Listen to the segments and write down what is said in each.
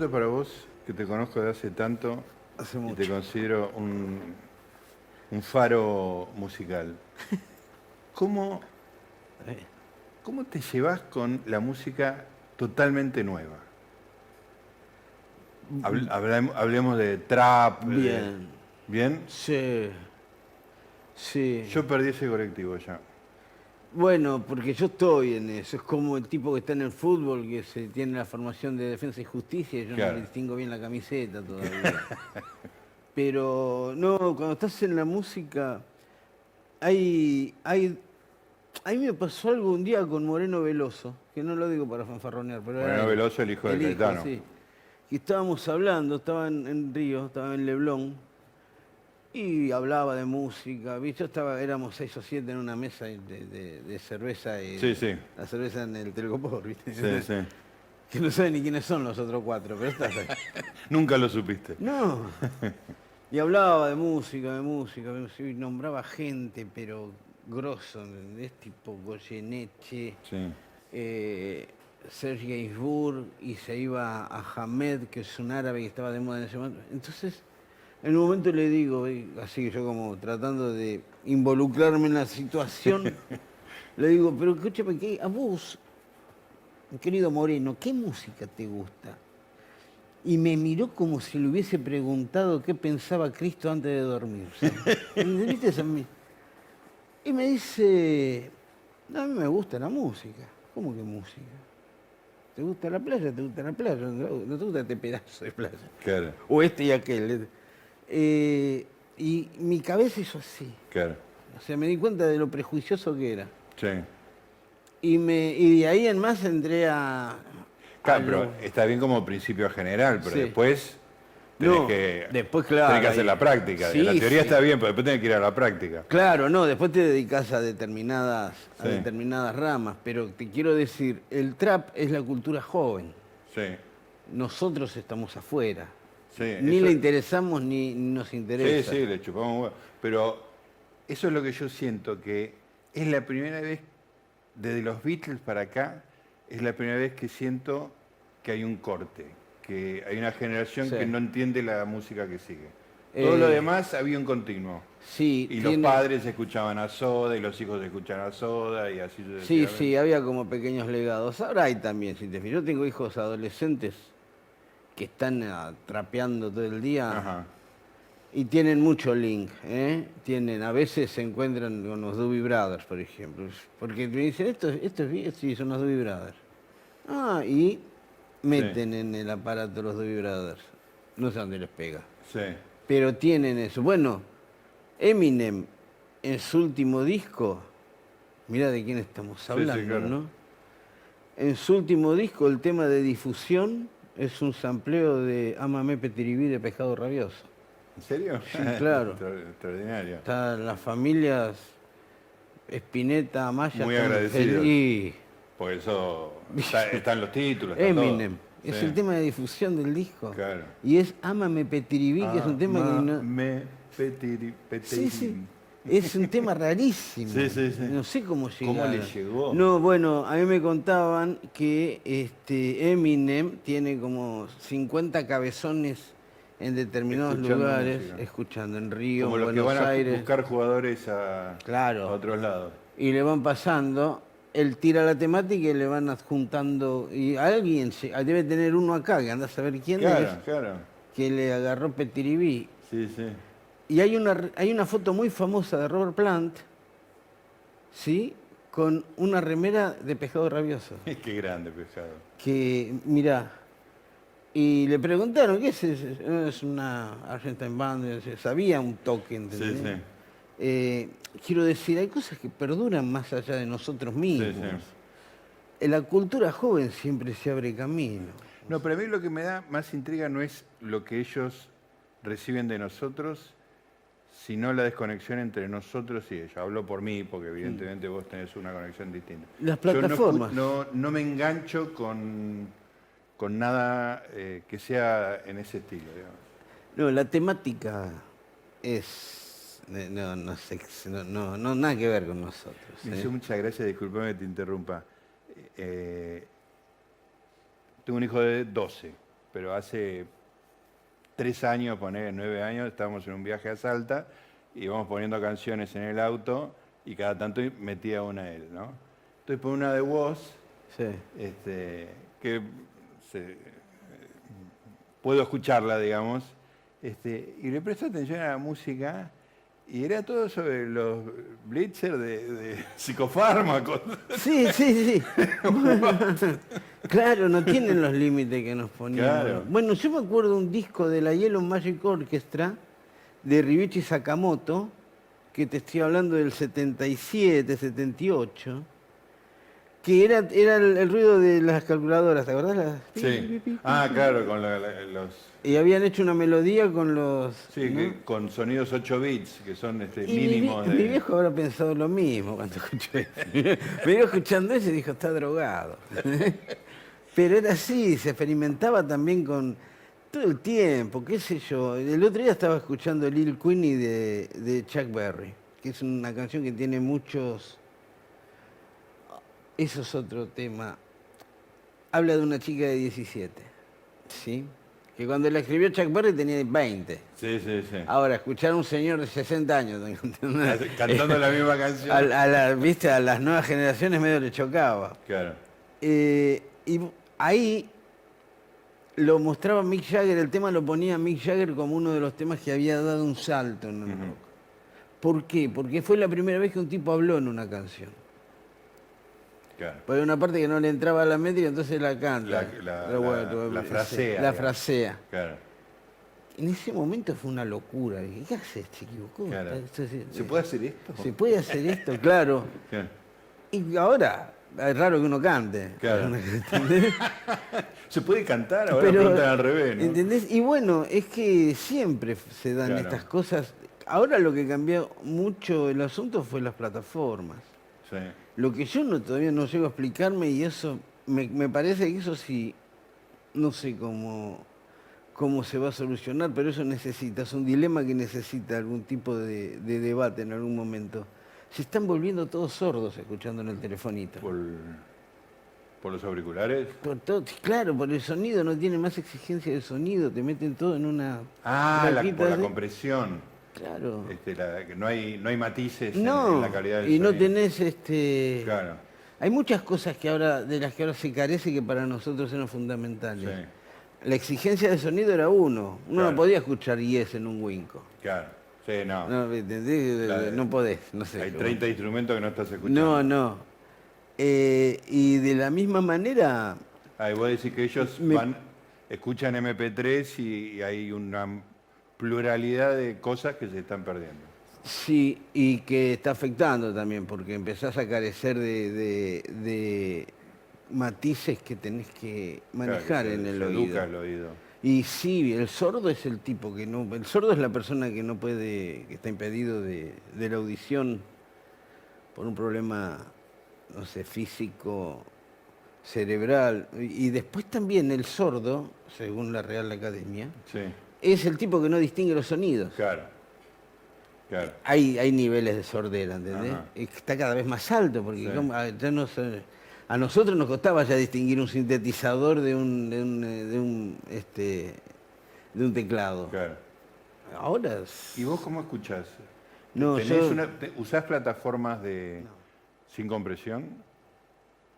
pregunta para vos, que te conozco de hace tanto Hace y te considero un, un faro musical. ¿Cómo, ¿Cómo te llevas con la música totalmente nueva? Habl- hablemos de trap. de- Bien. ¿Bien? Sí. Sí. Yo perdí ese colectivo ya. Bueno, porque yo estoy en eso. Es como el tipo que está en el fútbol, que se tiene la formación de defensa y justicia, yo Claro. no le distingo bien la camiseta todavía. Pero no, cuando estás en la música, hay, hay. A mí me pasó algo un día con Moreno Veloso, que no lo digo para fanfarronear, pero era Moreno él. Veloso, el hijo de Caetano. sí. Y estábamos hablando, estaba en, en Río, estaba en Leblon, y hablaba de música. ¿viste? Yo estaba, éramos seis o siete en una mesa de, de- de cerveza y Sí, sí. la cerveza en el Telgopor, ¿viste? Sí, sí. Que no saben ni quiénes son los otros cuatro, pero estás ahí. Nunca lo supiste. No. Y hablaba de música, de música, y nombraba gente, pero grosso, ¿entendés? Tipo Goyeneche, Sí. eh, Gainsbourg, y se iba a Hamed, que es un árabe que estaba de moda en ese momento. Entonces, en un momento le digo, así que yo como tratando de involucrarme en la situación, le digo, pero escúchame, ¿qué, a vos, querido Moreno, ¿qué música te gusta? Y me miró como si le hubiese preguntado qué pensaba Cristo antes de dormirse. Y me dice, no, a mí me gusta la música. ¿Cómo que música? ¿Te gusta la playa? ¿Te gusta la playa? No, no te gusta este pedazo de playa. Claro, O este y aquel. Eh, y mi cabeza hizo así. claro. O sea, me di cuenta de lo prejuicioso que era. Sí. Y, me, y de ahí en más entré a... Claro, a pero lo- está bien como principio general, pero Sí. después tenés No, que, después, claro, tenés que hacer la práctica. Sí, la teoría sí. está bien, pero después tenés que ir a la práctica. Claro, no, después te dedicas a determinadas, a determinadas ramas, pero te quiero decir, el trap es la cultura joven. Sí. Nosotros estamos afuera. Sí, ni eso- le interesamos ni nos Sí, interesa. sí, le chupamos huevo. Pero eso es lo que yo siento, que es la primera vez, desde los Beatles para acá, es la primera vez que siento que hay un corte, que hay una generación Sí. que no entiende la música que sigue. Todo Eh, lo demás había un continuo. Sí, Y tiene- los padres escuchaban a Soda y los hijos escuchaban a Soda y así Sí, sí, había como pequeños legados. Ahora hay también, si te fijas. Yo tengo hijos adolescentes que están ah, trapeando todo el día Ajá. y tienen mucho link. ¿eh? Tienen, a veces se encuentran con los Doobie Brothers, por ejemplo. Porque me dicen, esto, es- esto es bien, sí, son los Doobie Brothers. Ah, y meten en el aparato los Doobie Brothers. No sé dónde les pega. Sí. Pero tienen eso. Bueno, Eminem, en su último disco, mira de quién estamos sí, hablando, claro. ¿no? En su último disco, el tema de difusión es un sampleo de Amame Petiribí de Pescado Rabioso. ¿En serio? Sí, claro. Extra- Extraordinario. Están las familias Espineta, Amaya. Muy agradecidos. feliz. Por eso está- están los títulos. todo. Eminem. Es Sí. el tema de difusión del disco. Claro. Y es Amame Petiribí, que es un tema que no... Me petiri, petiri. Sí, sí. Es un tema rarísimo. Sí, sí, sí. No sé cómo llegó. ¿Cómo le llegó? No, bueno, a mí me contaban que este Eminem tiene como 50 cabezones en determinados Escuchando lugares, música. escuchando en Río, Como en los que Buenos van a Aires, buscar jugadores a, Claro. a otros lados. y le van pasando. Él tira la temática y le van adjuntando. Y alguien se- debe tener uno acá, que anda a saber quién Claro, es, claro. que le agarró Petiribí. Sí, sí. Y hay una, hay una foto muy famosa de Robert Plant, ¿sí? Con una remera de pescado rabioso. Qué grande pescado. Que, mirá, y le preguntaron, ¿qué es eso? "No, Es una Argentine Band, sabía un toque, ¿entendés? Sí, sí. Eh, quiero decir, hay cosas que perduran más allá de nosotros mismos. sí. En la cultura joven siempre se abre camino. No, pero a mí lo que me da más intriga no es lo que ellos reciben de nosotros, sino la desconexión entre nosotros y ellos. Hablo por mí, porque evidentemente vos tenés una conexión distinta. Las Yo no escu- plataformas. No, no me engancho con, con nada eh, que sea en ese estilo. digamos. No, la temática es. eh, No, no, sé, no, no, nada que ver con nosotros. Me ¿eh? muchas gracias, disculpame que te interrumpa. Eh, tengo un hijo de 12. pero hace tres años, poner nueve años, estábamos en un viaje a Salta y íbamos poniendo canciones en el auto y cada tanto metía una a él, ¿no? Entonces por una de voz, Sí. este, que se- puedo escucharla, digamos, este, y le presto atención a la música y era todo sobre los blitzers de, de psicofármacos. Sí, sí, sí. claro, no tienen los límites que nos ponían. Claro. Bueno, yo me acuerdo un disco de la Yellow Magic Orchestra de Ryuichi Sakamoto, que te estoy hablando del 77, 78, que era, era el, el ruido de las calculadoras, ¿te acordás? Las- Sí. Ah, claro, con la- la- los... Y habían hecho una melodía con los... Sí, ¿no? que con sonidos 8 bits, que son este, Y mínimos de... mi viejo habrá pensado lo mismo cuando escuchó eso. Me iba escuchando eso y dijo, está drogado. Pero era así, se experimentaba también con todo el tiempo, qué sé yo. El otro día estaba escuchando Lil Queenie de, de Chuck Berry, que es una canción que tiene muchos... Eso es otro tema. Habla de una chica de 17, ¿sí? Que cuando la escribió Chuck Berry tenía 20. Sí, sí, sí. Ahora, escuchar a un señor de 60 años Cantando la misma canción. a, a la- ¿viste? a las nuevas generaciones medio le chocaba. Claro. Eh, y ahí lo mostraba Mick Jagger, el tema lo ponía Mick Jagger como uno de los temas que había dado un salto en el rock. ¿Por qué? Porque fue la primera vez que un tipo habló en una canción. Claro. Hay una parte que no le entraba a la métrica, entonces la canta. La- la- Pero la- la sí, frasea, La frasea. Claro. En ese momento fue una locura. Dije, ¿qué haces? Se equivocó. claro. ¿Se puede hacer esto? ¿Se puede hacer esto? Claro. Claro. Y ahora, es raro que uno cante. Claro. ¿Entendés? ¿Se puede cantar? Ahora preguntan al revés, ¿no? ¿entendés? Y bueno, es que siempre se dan Claro. estas cosas. Ahora lo que cambió mucho el asunto fue las plataformas. Sí. Lo que yo no, todavía no llego a explicarme y eso, me, me parece que eso sí, no sé cómo, cómo se va a solucionar, pero eso necesita, es un dilema que necesita algún tipo de, de debate en algún momento. Se están volviendo todos sordos escuchando en el telefonito. Por, por los auriculares. Por todo, claro, por el sonido, no tiene más exigencia de sonido, te meten todo en una... Ah, la- por la compresión. Claro. Este, la- no, hay, no hay matices en- No, en, la calidad del y no tenés este... Claro. Hay muchas cosas que ahora, de las que ahora se carece que para nosotros eran fundamentales. Sí. La exigencia de sonido era uno. Uno Claro. no podía escuchar yes en un winco. Claro. Sí, no. No, no podés, no sé. hay 30 instrumentos que no estás escuchando. No, no. Eh, y de la misma manera, Ah, y vos decís que ellos Me- van, escuchan MP3 y, y hay una pluralidad de cosas que se están perdiendo. sí, y que está afectando también, porque empezás a carecer de, de- de matices que tenés que manejar Claro, que en el se oído. educa el oído. Y sí, el sordo es el tipo que no. El sordo es la persona que no puede, que está impedido de, de la audición por un problema, no sé, físico, cerebral. Y, y después también el sordo, según la Real Academia, Sí, es el tipo que no distingue los sonidos. claro. Claro. Hay, hay niveles de sordera, ¿entendés? Ajá. Está cada vez más alto, porque Sí. como- a, ya a nosotros nos costaba ya distinguir un sintetizador de un, de un, de un, este, de un teclado. claro. Ahora es- ¿Y vos cómo escuchás? No, ¿Tenés yo- una- te- ¿Usás plataformas de sin compresión?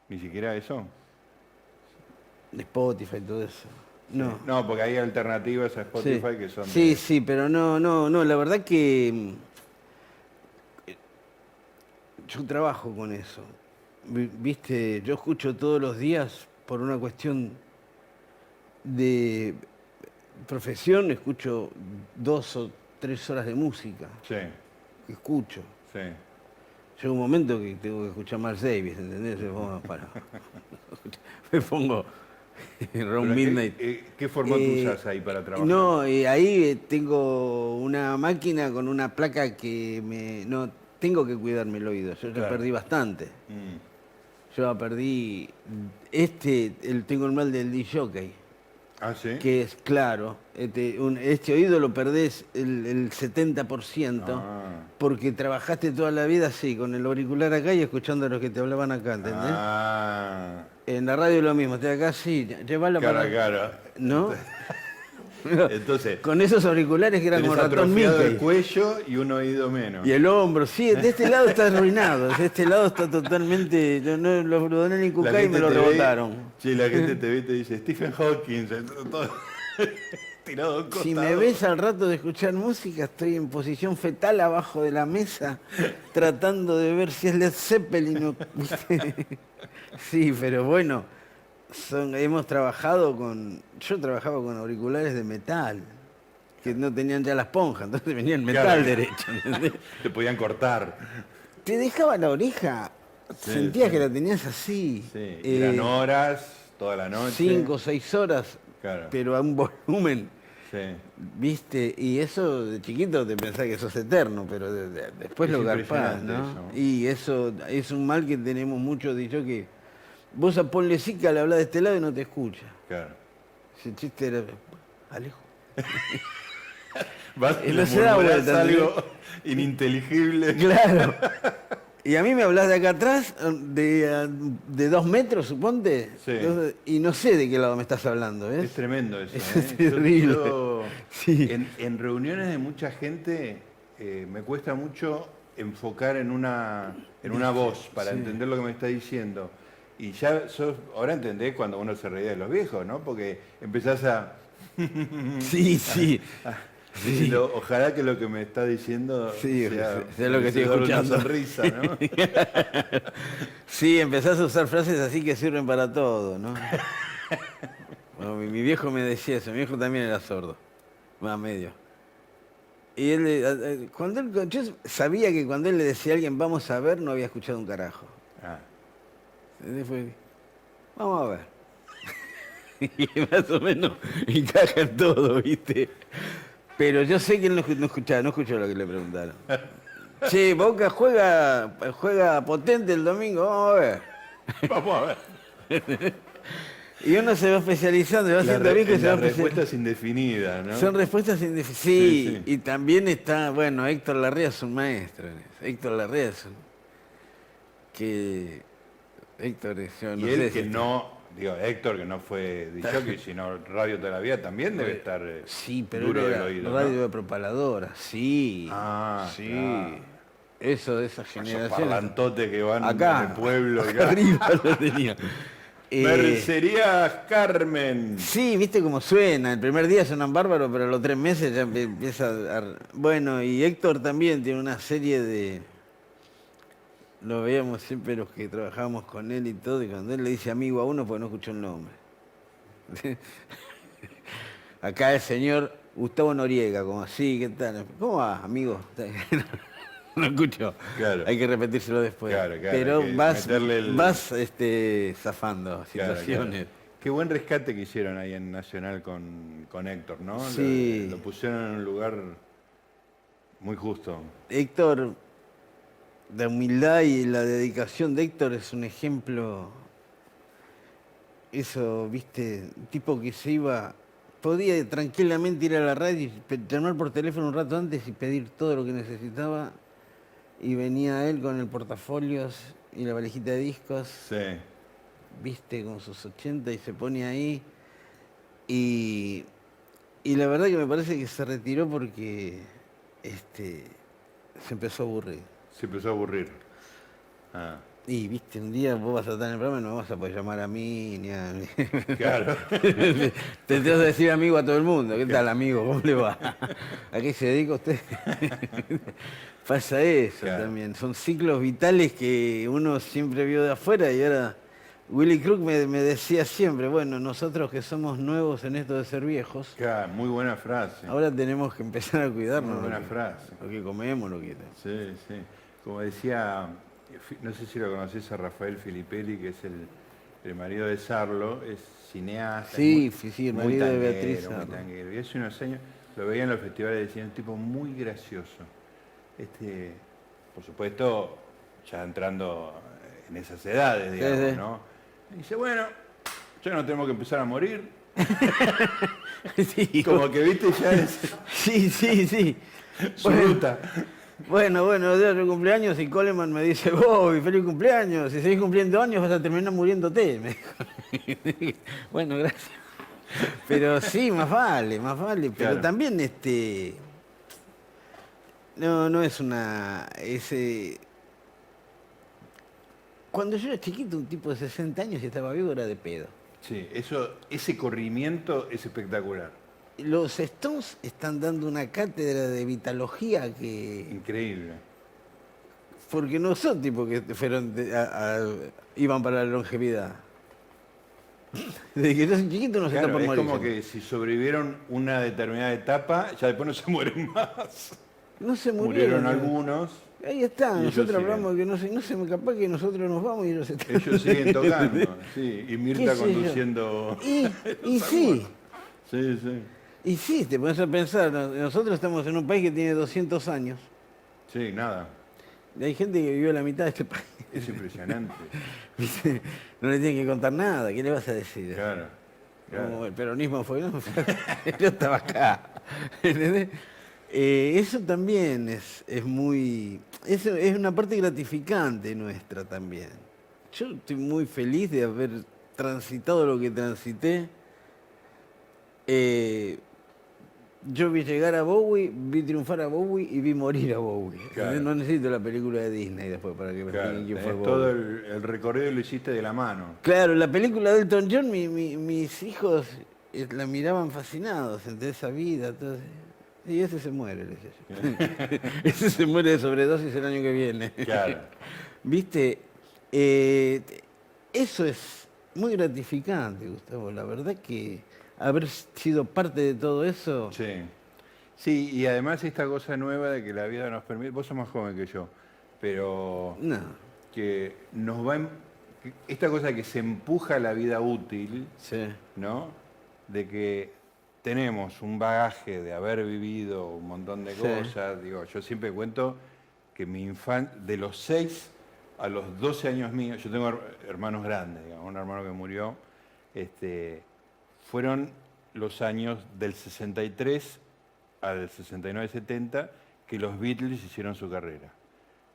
¿Ni siquiera eso? de Spotify y todo eso. No. No, porque hay alternativas a Sí. Spotify que son... Sí, de- sí, pero no, no, no, la verdad que mm, yo trabajo con eso. Vi- Viste, yo escucho todos los días por una cuestión de profesión, escucho dos o tres horas de música. Sí, Escucho. sí. Llega un momento que tengo que escuchar Miles Davis, ¿entendés? Me pongo, para. Me pongo Round ¿qué- Midnight. eh, ¿Qué formato Eh, usás ahí para trabajar? No, y ahí eh, tengo una máquina con una placa que me. No, tengo que cuidarme el oído. Yo ya Claro. perdí bastante. Mm. Yo ya perdí. Este, el, tengo el mal del DJ. Ah, sí. que es claro, este, un- este oído lo perdés el, el 70% Ah. porque trabajaste toda la vida así, con el auricular acá y escuchando a los que te hablaban acá, ¿entendés? Ah, En la radio lo mismo, estoy acá así, llevarla claro, para... claro. ¿No? Entonces, con esos auriculares que eran como ratón atrofiado el Mickey. cuello y un oído menos. Y el hombro, sí, de este lado está arruinado, de este lado está totalmente... Yo no, lo, doné La Cucay y me lo ve- rebotaron. Sí, la gente te ve y te dice Stephen Hawking, todo tirado Si me ves al rato de escuchar música, estoy en posición fetal abajo de la mesa, tratando de ver si es Led Zeppelin o... Sí, pero bueno, son- hemos trabajado con... Yo trabajaba con auriculares de metal, que no tenían ya la esponja, entonces venía el metal Claro. derecho. ¿entendés? Te podían cortar. Te dejaba la oreja, Sí, sentías sí. que la tenías así. Sí, eh, eran horas, toda la noche. cinco o seis horas, Claro. pero a un volumen... Sí. Viste, y eso de chiquito te pensás que sos eterno, pero de- de- después Es lo garpás, ¿no? eso. Y eso es un mal que tenemos muchos dicho que vos a ponle sica le hablas de este lado y no te escucha. Claro. Ese chiste era Alejo. Vas Y no le se da murmurás vuelta, algo ininteligible. Claro. Y a mí me hablas de acá atrás, de, de dos metros, suponte, Sí. Dos- y no sé de qué lado me estás hablando, ¿ves? Es tremendo eso. Es ¿eh? Terrible. yo- Sí. en, en reuniones de mucha gente eh, me cuesta mucho enfocar en una, en una voz para Sí. entender lo que me está diciendo. Y ya sos, ahora entendés cuando uno se reía de los viejos, ¿no? Porque empezás a... Sí, sí. ojalá que lo que me está diciendo Sí, sea, sea lo que estoy sea una escuchando. sonrisa, ¿no? Sí, empezás a usar frases así que sirven para todo, ¿no? Bueno, mi, mi viejo me decía eso, mi viejo también era sordo, más medio. Y él, cuando él, yo sabía que cuando él le decía a alguien, vamos a ver, no había escuchado un carajo. Ah, Entonces fue, vamos a ver. y más o menos encaja en todo, ¿viste? Pero yo sé que él no, escu- no escuchaba, no escuchó lo que le preguntaron. Che, Boca juega, juega potente el domingo, vamos a ver. vamos a ver. Y uno se va especializando, y va La haciendo re- viejo y se va especializando. ¿no? Son respuestas indefinidas. Sí, Sí, sí. y también está, bueno, Héctor Larrea es un maestro. en eso. Héctor Larrea es un... Que... Héctor es... yo Y no él sé que no, digo, Héctor que no fue disjockey, sino radio toda la vida, también debe estar eh, Sí, pero duro él del era oído. ¿no? radio de propaladora, sí. Ah, sí. claro. Eso de esa Esos generación. parlantotes que van Acá, de pueblo. acá arriba lo tenía. Eh, Carmen. sí, viste cómo suena. El primer día suenan bárbaros, pero a los tres meses ya empie- empieza a... Bueno, y Héctor también tiene una serie de... Lo veíamos siempre los que trabajábamos con él y todo, y cuando él le dice amigo a uno, pues no escuchó el nombre. Acá el señor Gustavo Noriega, como así, ¿qué tal? ¿Cómo va, amigo? No escuchó. Claro. Hay que repetírselo después. Claro, claro, Pero vas, el- vas este, zafando situaciones. Qué buen rescate que hicieron ahí en Nacional con, con Héctor, ¿no? Lo- Sí. Lo, pusieron en un lugar muy justo. Héctor, la humildad y la dedicación de Héctor es un ejemplo. Eso, viste, tipo que se iba, podía tranquilamente ir a la radio y llamar por teléfono un rato antes y pedir todo lo que necesitaba. Y venía él con el portafolios y la valijita de discos, Sí. viste, con sus 80 y se pone ahí. Y, y la verdad que me parece que se retiró porque este, se empezó a aburrir. Se empezó a aburrir. Ah, Y viste, un día vos vas a estar en el programa y no vas a poder llamar a mí ni a... claro. te, te vas a decir amigo a todo el mundo. ¿Qué tal, amigo? ¿Cómo le va? ¿A qué se dedica usted? Pasa eso Claro. también. Son ciclos vitales que uno siempre vio de afuera y ahora... Willy Crook me, me decía siempre, bueno, nosotros que somos nuevos en esto de ser viejos, Claro, muy buena frase. ahora tenemos que empezar a cuidarnos. Muy lo buena que- frase. Lo que comemos, lo que... Sí, sí. Como decía, no sé si lo conoces a Rafael Filippelli, que es el, el marido de Sarlo, es cineasta. Sí, es muy- sí, el marido de tanguero, Beatriz Sarlo. tanguero. Y hace unos años lo veía en los festivales y decía, un tipo muy gracioso. Este, por supuesto, ya entrando en esas edades, digamos, sí. ¿no? Y dice, bueno, ya no tenemos que empezar a morir, Sí, Como que viste ya es sí, sí, sí. su Bueno. ruta. Bueno, bueno, de cumpleaños y Coleman me dice, Bobby, feliz cumpleaños, si seguís cumpliendo años vas a terminar muriéndote. Me dijo. bueno, gracias. Pero sí, más vale, más vale. Pero Claro. también este. No, no es una. Ese. Cuando yo era chiquito, un tipo de 60 años y estaba vivo era de pedo. Sí, eso, ese corrimiento es espectacular. Los Stones están dando una cátedra de vitalogía que. Increíble. Porque no son tipos que fueron de- a- a- iban para la longevidad. Desde que yo soy chiquito no se Claro, está por es morir. como que si sobrevivieron una determinada etapa, ya después no se mueren más. No se Murieron murieron. algunos, Ahí está, Y nosotros hablamos de que no sé, no sé, capaz que nosotros nos vamos y ellos se ellos siguen tocando. Sí, y ¿Qué Mirta conduciendo. Y, y sí, Sí, sí. y sí, te pones a pensar, no- nosotros estamos en un país que tiene 200 años. Sí, nada. Y hay gente que vivió la mitad de este país. Es impresionante. No le tienen que contar nada, ¿qué le vas a decir? Claro. claro. Como el peronismo fue, no, yo estaba acá. ¿entendés? Eh, eso también es, es muy. Es, es una parte gratificante nuestra también. Yo estoy muy feliz de haber transitado lo que transité. Eh, yo vi llegar a Bowie, vi triunfar a Bowie y vi morir a Bowie. Claro. No necesito la película de Disney después para que me Claro, expliquen quién fue Bowie. todo el, el recorrido lo hiciste de la mano. Claro, la película de Elton John, mi- mi- mis hijos eh, la miraban fascinados entre esa vida. eso. Y ese se muere, le decía yo. ese se muere de sobredosis el año que viene. Claro. Viste, Eh, eso es muy gratificante, Gustavo. La verdad que haber sido parte de todo eso. Sí. Sí, y además esta cosa nueva de que la vida nos permite, vos sos más joven que yo, pero No. que nos va, esta cosa que se empuja a la vida útil, Sí. ¿no? De que tenemos un bagaje de haber vivido un montón de Sí. cosas, digo, yo siempre cuento que mi infancia, de los 6 a los 12 años míos, yo tengo her- hermanos grandes, digamos, un hermano que murió, este, fueron los años del 63 al 69-70 que los Beatles hicieron su carrera.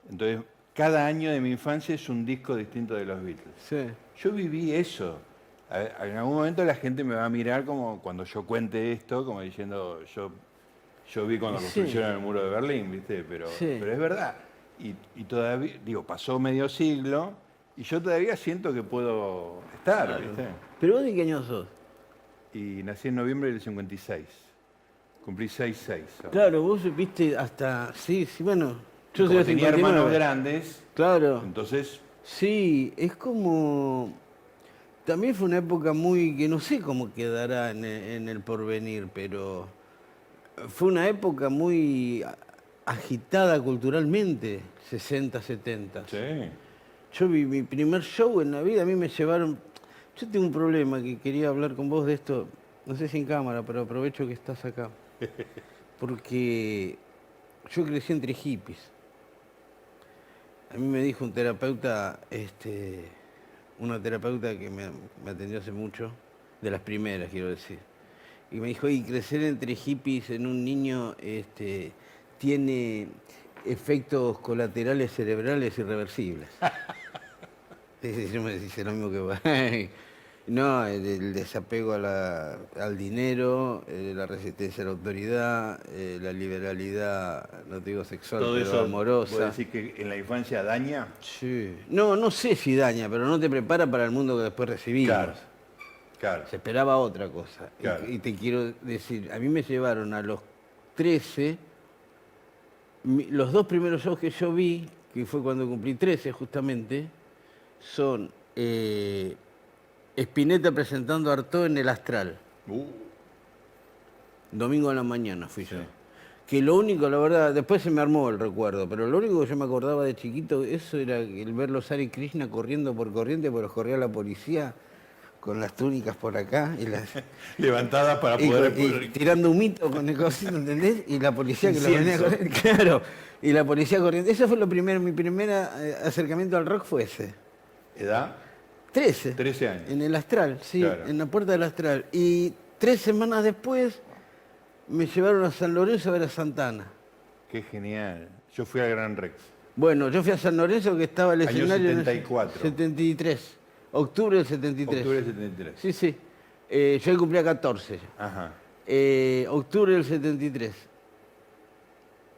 Entonces, cada año de mi infancia es un disco distinto de los Beatles. Sí. Yo viví eso. A En algún momento la gente me va a mirar como cuando yo cuente esto, como diciendo, yo, yo vi cuando Sí. construyeron el muro de Berlín, ¿viste? Pero, Sí. pero es verdad. Y, y todavía, digo, pasó medio siglo y yo todavía siento que puedo estar, ¿viste? Pero vos de qué año sos? Y nací en noviembre del 56. Cumplí 6-6. ahora. Claro, vos supiste hasta. Sí, sí, bueno. Yo soy tenía hermanos 59. grandes, Claro. entonces Sí, es como... También fue una época muy... que no sé cómo quedará en e- en el, porvenir, pero fue una época muy agitada culturalmente, 60, 70. sí. Yo vi mi primer show en la vida, a mí me llevaron... Yo tengo un problema que quería hablar con vos de esto, no sé si en cámara, pero aprovecho que estás acá. Porque yo crecí entre hippies. A mí me dijo un terapeuta, este, una terapeuta que me, me atendió hace mucho, de las primeras quiero decir, y me dijo, y crecer entre hippies en un niño este, tiene efectos colaterales cerebrales irreversibles. Sí, sí, yo me dice lo mismo que. No, el, el desapego a la- al dinero, eh, la resistencia a la autoridad, eh, la liberalidad, no te digo sexual, Todo pero eso, amorosa. ¿vos decís que en la infancia daña? Sí. No, no sé si daña, pero no te prepara para el mundo que después recibimos. Claro. Claro. Se esperaba otra cosa. Y- te quiero decir, a mí me llevaron a los 13, mi- los dos primeros shows que yo vi, que fue cuando cumplí 13 justamente, son eh, Spinetta presentando a Artaud en el Astral. Uh, Domingo a la mañana fui yo. Que lo único, la verdad, después se me armó el recuerdo, pero lo único que yo me acordaba de chiquito, eso era el ver los Hare Krishna corriendo por corriente, los corría la policía con las túnicas por acá y las levantadas para y, poder... con- y tirando un mito con el cosito, ¿entendés? Y la policía que lo venía corriendo. Claro, y la policía corriendo. Eso fue lo primero, mi primer eh, acercamiento al rock fue ese. ¿Edad? 13. 13 años. En el Astral, sí, Claro. en la puerta del Astral. Y tres semanas después me llevaron a San Lorenzo a ver a Santana. Qué genial. Yo fui al Gran Rex. Bueno, yo fui a San Lorenzo que estaba el Año escenario en el 74. 73. Octubre del 73. Octubre del 73. Sí, sí. Eh, yo cumplía 14. ya. Ajá. Eh, octubre del 73.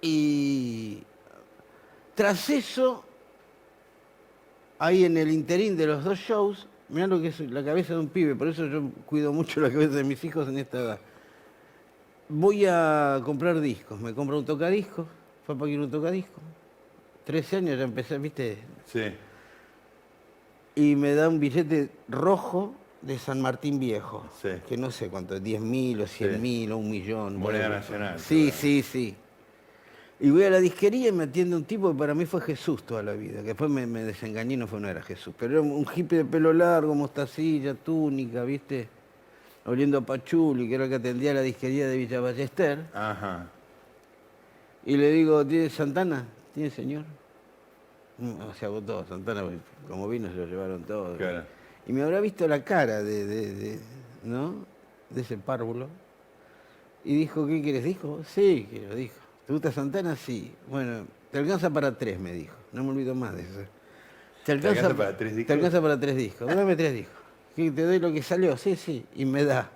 Y tras eso, ahí en el interín de los dos shows, mirá lo que es la cabeza de un pibe, por eso yo cuido mucho la cabeza de mis hijos en esta edad. Voy a comprar discos, me compro un tocadiscos, fue para quiero un tocadiscos. 13 años ya empecé, viste, Sí. y me da un billete rojo de San Martín Viejo, Sí. que no sé cuánto, 10 mil o 100 mil o un millón. Moneda bueno. nacional, Sí, claro. sí, sí. Y voy a la disquería y me atiende un tipo que para mí fue Jesús toda la vida, que después me, me desengañé y no fue, no era Jesús, pero era un hippie de pelo largo, mostacilla, túnica, ¿viste? Oliendo a pachuli, que era el que atendía la disquería de Villa Ballester. Ajá. Y le digo, ¿tiene Santana? ¿Tiene señor? No, se agotó Santana, como vino se lo llevaron todo. Claro. Y me habrá visto la cara de, de- de- ¿no? de ese párvulo. Y dijo, ¿qué quieres? Dijo, sí, quiero, dijo. ¿Te gusta Santana? Sí. Bueno, te alcanza para tres, me dijo. No me olvido más de eso. ¿Te alcanza, alcanza para tres discos? Te alcanza para tres discos. Dame tres discos. ¿Qué, ¿Te doy lo que salió? Sí, sí. Y me da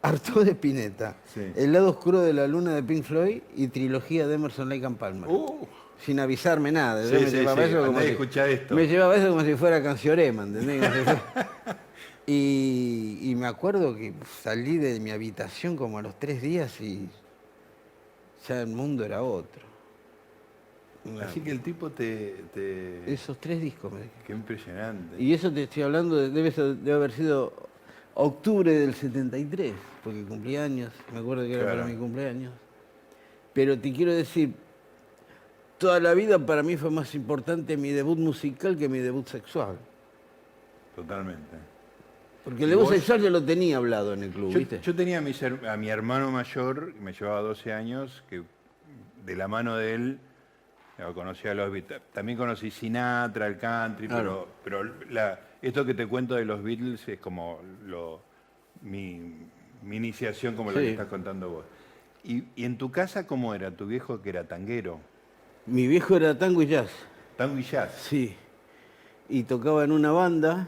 Arturo de Pineta, Sí. El lado oscuro de la luna de Pink Floyd y trilogía de Emerson Lake and Palmer. Uh, Sin avisarme nada. Sí, Yo me sí, llevaba eso como si- esto. Me llevaba eso como si fuera canciorema, ¿entendés? Y, y me acuerdo que salí de mi habitación como a los tres días y ya el mundo era otro. así que el tipo te... te- Esos tres discos me Qué impresionante. Y eso te estoy hablando, de- debe, ser- debe haber sido octubre del 73, porque cumplí años, me acuerdo que era Claro. para mi cumpleaños. Pero te quiero decir, toda la vida para mí fue más importante mi debut musical que mi debut sexual. Totalmente. Porque el ¿Y debut vos? sexual ya lo tenía hablado en el club, Yo, ¿viste? yo tenía a, mi hermano mayor, que me llevaba 12 años, que de la mano de él ya conocía a los Beatles. También conocí Sinatra, el country, Claro. pero, pero la- esto que te cuento de los Beatles es como lo, mi, mi iniciación, como lo Sí. que estás contando vos. Y, y en tu casa cómo era? ¿Tu viejo que era tanguero? Mi viejo era tango y jazz, Tango y jazz. sí. Y tocaba en una banda,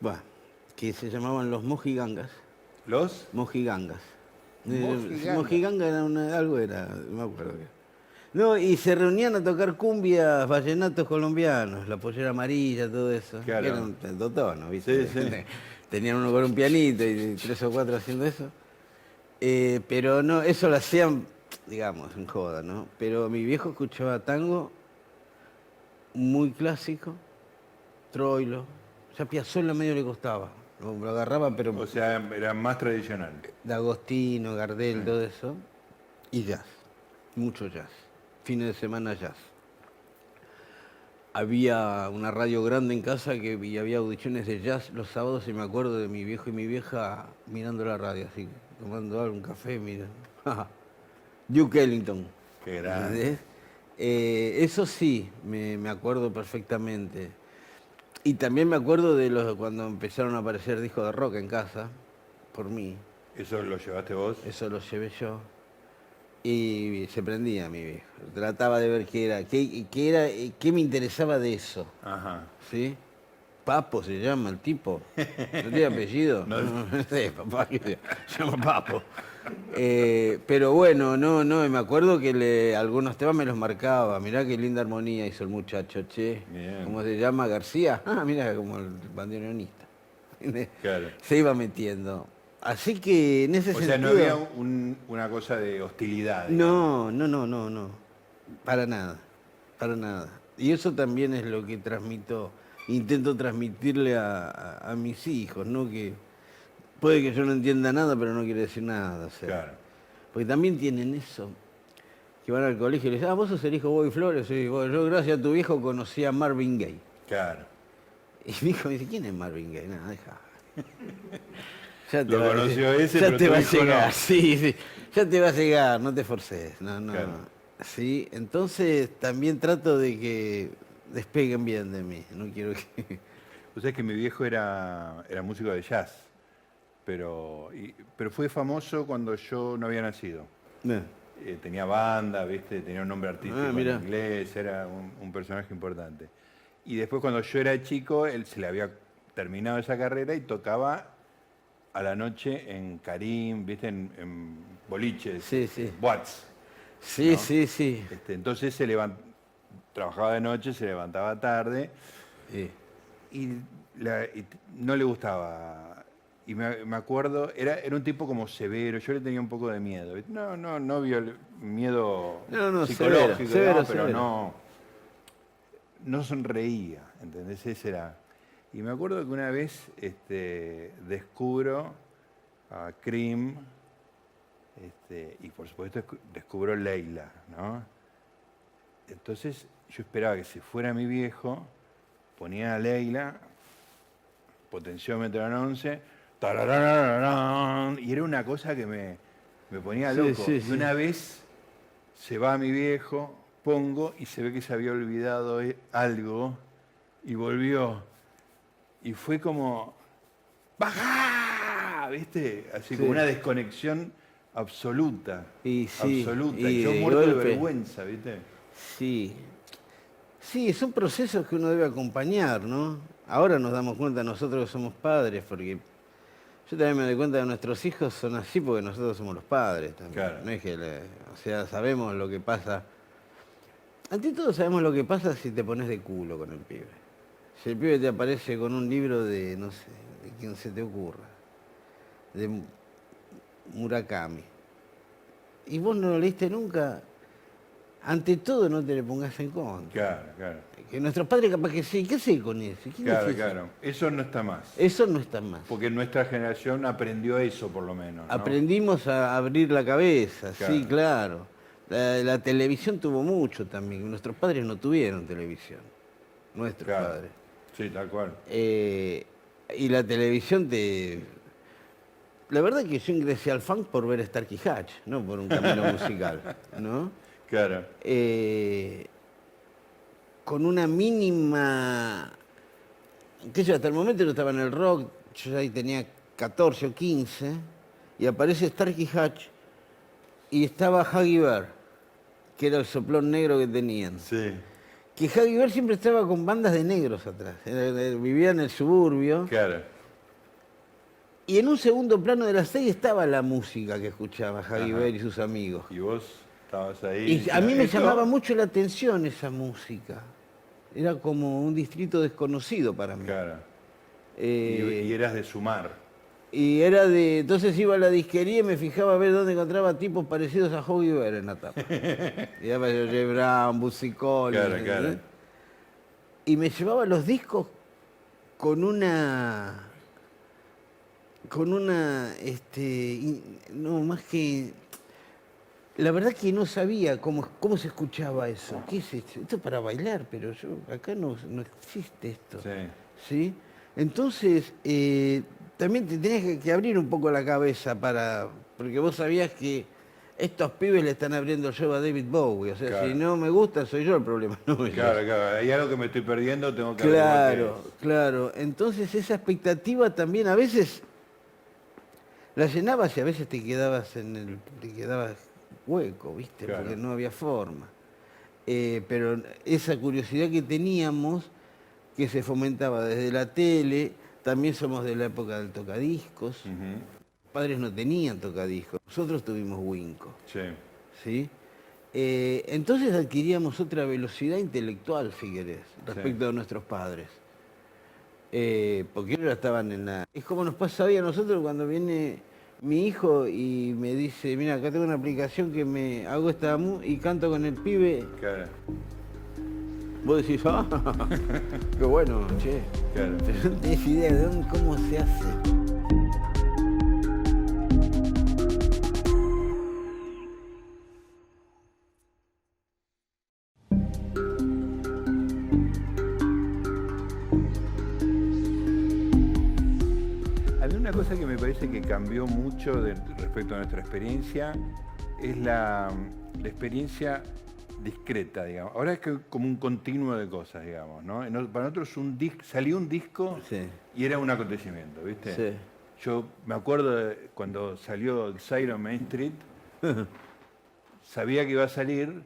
bah, que se llamaban los Mojigangas. ¿Los? Mojigangas. Eh, Mojigangas. Mojiganga era una, algo era, no me acuerdo. qué. No, y se reunían a tocar cumbias, vallenatos colombianos, la pollera amarilla, todo eso. Claro. Que Eran dos tonos, ¿viste? Sí, sí. Tenían uno con un pianito y tres o cuatro haciendo eso. Eh, pero no, eso lo hacían, digamos, en joda, ¿no? Pero mi viejo escuchaba tango muy clásico, troilo. Ya Piazzolla medio le costaba. Lo, agarraba, pero O sea, era más tradicional. de Agostino, Gardel, todo eso. Y jazz. Mucho jazz. Fines de semana jazz. Había una radio grande en casa que y había audiciones de jazz los sábados y me acuerdo de mi viejo y mi vieja mirando la radio, así, tomando algo, un café, mira. Duke Ellington. Qué grande. Eh, eso sí, me, me acuerdo perfectamente. Y también me acuerdo de los cuando empezaron a aparecer discos de rock en casa, por mí. ¿Eso lo llevaste vos? Eso lo llevé yo. Y se prendía mi viejo. Trataba de ver qué era, qué, qué era, qué me interesaba de eso. Ajá. ¿Sí? Papo se llama el tipo. ¿No tiene apellido? No. No sé, papá, que se llama Papo. Eh, pero bueno, no, no, me acuerdo que le, algunos temas me los marcaba. Mirá qué linda armonía hizo el muchacho, che. Bien. ¿Cómo se llama? García. Ah, mira, como el bandoneonista. Claro. Se iba metiendo. Así que en ese O sea, sentido... no había un- una cosa de hostilidad. No, no, no, no, no. Para nada, para nada. Y eso también es lo que transmito, intento transmitirle a, a- a mis hijos, ¿no? Que puede que yo no entienda nada, pero no quiere decir nada. o sea. Claro. Porque también tienen eso, que van al colegio y le dicen, ah, vos sos el hijo de Bobby Flores. Sí, bueno, yo gracias a tu viejo conocí a Marvin Gaye. Claro. Y mi hijo me dice, ¿quién es Marvin Gaye? Nada, deja. Ya Lo va conoció ese, ya pero te va a llegar, no. sí, sí. Ya te va a llegar, no te forces. No, no. Claro. Sí, entonces también trato de que despeguen bien de mí. No quiero que. O sea, que mi viejo era, era músico de jazz, pero, y- pero fue famoso cuando yo no había nacido. Bien. Eh, tenía banda, ¿viste? tenía un nombre artístico Ah, en inglés, era un, un personaje importante. Y después cuando yo era chico, él se le había terminado esa carrera y tocaba a la noche en Karim, ¿viste? En, en boliches, Sí, sí. boats. Sí, ¿no? sí, sí. Este, entonces se levan- trabajaba de noche, se levantaba tarde Sí. y, la- y no le gustaba. Y me, me acuerdo, era, era un tipo como severo, yo le tenía un poco de miedo. No, no, no viol- miedo No, no, psicológico, severo, severo, no, pero severo. no, no sonreía, ¿entendés? Ese era. Y me acuerdo que una vez este, descubro a Cream, este, y por supuesto descu- descubro Leila, ¿no? Entonces yo esperaba que si fuera mi viejo, ponía a Leila, potenciómetro en 11, tarararararán, y era una cosa que me, me ponía loco. sí, y sí. una vez se va mi viejo, pongo y se ve que se había olvidado eh, algo y volvió. Y fue como, ¡baja! ¿Viste? Así como una desconexión absoluta. Y sí, absoluta. y yo muerto de vergüenza, ¿viste? Sí. Sí, son procesos que uno debe acompañar, ¿no? Ahora nos damos cuenta nosotros que somos padres, porque yo también me doy cuenta que nuestros hijos son así porque nosotros somos los padres también. Claro. No es que, le- o sea, sabemos lo que pasa. Ante todo sabemos lo que pasa si te pones de culo con el pibe. Si el pibe te aparece con un libro de, no sé, de quien se te ocurra, de Mu- Murakami, y vos no lo leíste nunca, ante todo no te le pongas en contra. Claro, claro. Que nuestros padres capaz que sí, ¿qué sé con eso? ¿Quién Claro, es claro. Eso no está más. Eso no está más. Porque nuestra generación aprendió eso, por lo menos. ¿no? Aprendimos a abrir la cabeza, sí, Claro. La, la televisión tuvo mucho también. Nuestros padres no tuvieron televisión. Nuestros Claro. padres. Sí, tal cual. Eh, y la televisión te... La verdad que yo ingresé al funk por ver Starkey Hatch, no por un camino musical, ¿no? Claro. eh, con una mínima, que yo hasta el momento no estaba en el rock, yo ya ahí tenía 14 o 15, y aparece Starkey Hatch y estaba Huggy Bear, que era el soplón negro que tenían. Sí. Que Huggy Bear siempre estaba con bandas de negros atrás, vivía en el suburbio, Claro. y en un segundo plano de la serie estaba la música que escuchaba Huggy. Bear y sus amigos. Y vos estabas ahí. Y a mí me Esto- llamaba mucho la atención esa música. Era como un distrito desconocido para mí. Claro. Y, Eh, y eras de sumar. y era de. Entonces iba a la disquería y me fijaba a ver dónde encontraba tipos parecidos a Hoggy Bear en la tapa. y era J. Brown, Collins. Claro. Y me llevaba los discos con una. con una. este. no, más que. La verdad que no sabía cómo, cómo se escuchaba eso. ¿Qué es esto? Esto es para bailar, pero yo acá no, no existe esto. Sí. ¿sí? Entonces, eh, también te tenías que, que abrir un poco la cabeza para. Porque vos sabías que estos pibes le están abriendo el show a David Bowie. O sea, Claro. si no me gusta, soy yo el problema, no. Claro, claro. Hay algo que me estoy perdiendo, tengo que Claro, claro. Entonces esa expectativa también a veces la llenabas y a veces te quedabas en el, te quedabas hueco, ¿viste? Claro. Porque no había forma. Eh, pero esa curiosidad que teníamos, que se fomentaba desde la tele, también somos de la época del tocadiscos. Ujú. Padres no tenían tocadiscos, nosotros tuvimos Winco. Sí. ¿sí? Eh, entonces adquiríamos otra velocidad intelectual, si querés, respecto a nuestros padres. Eh, porque ellos ya estaban en la... Es como nos pasa hoy a nosotros cuando viene mi hijo y me dice, mira, acá tengo una aplicación que me hago esta mu y canto con el pibe. Claro. Vos decís, ah, qué bueno, che. Claro. Pero no tenés idea de dónde, cómo se hace. Cambió mucho de- respecto a nuestra experiencia es la, la experiencia discreta, digamos. Ahora es que como un continuo de cosas, digamos, ¿no? Para nosotros un salió un disco Sí. y era un acontecimiento, ¿viste? Sí. Yo me acuerdo de cuando salió on Main Street, sabía que iba a salir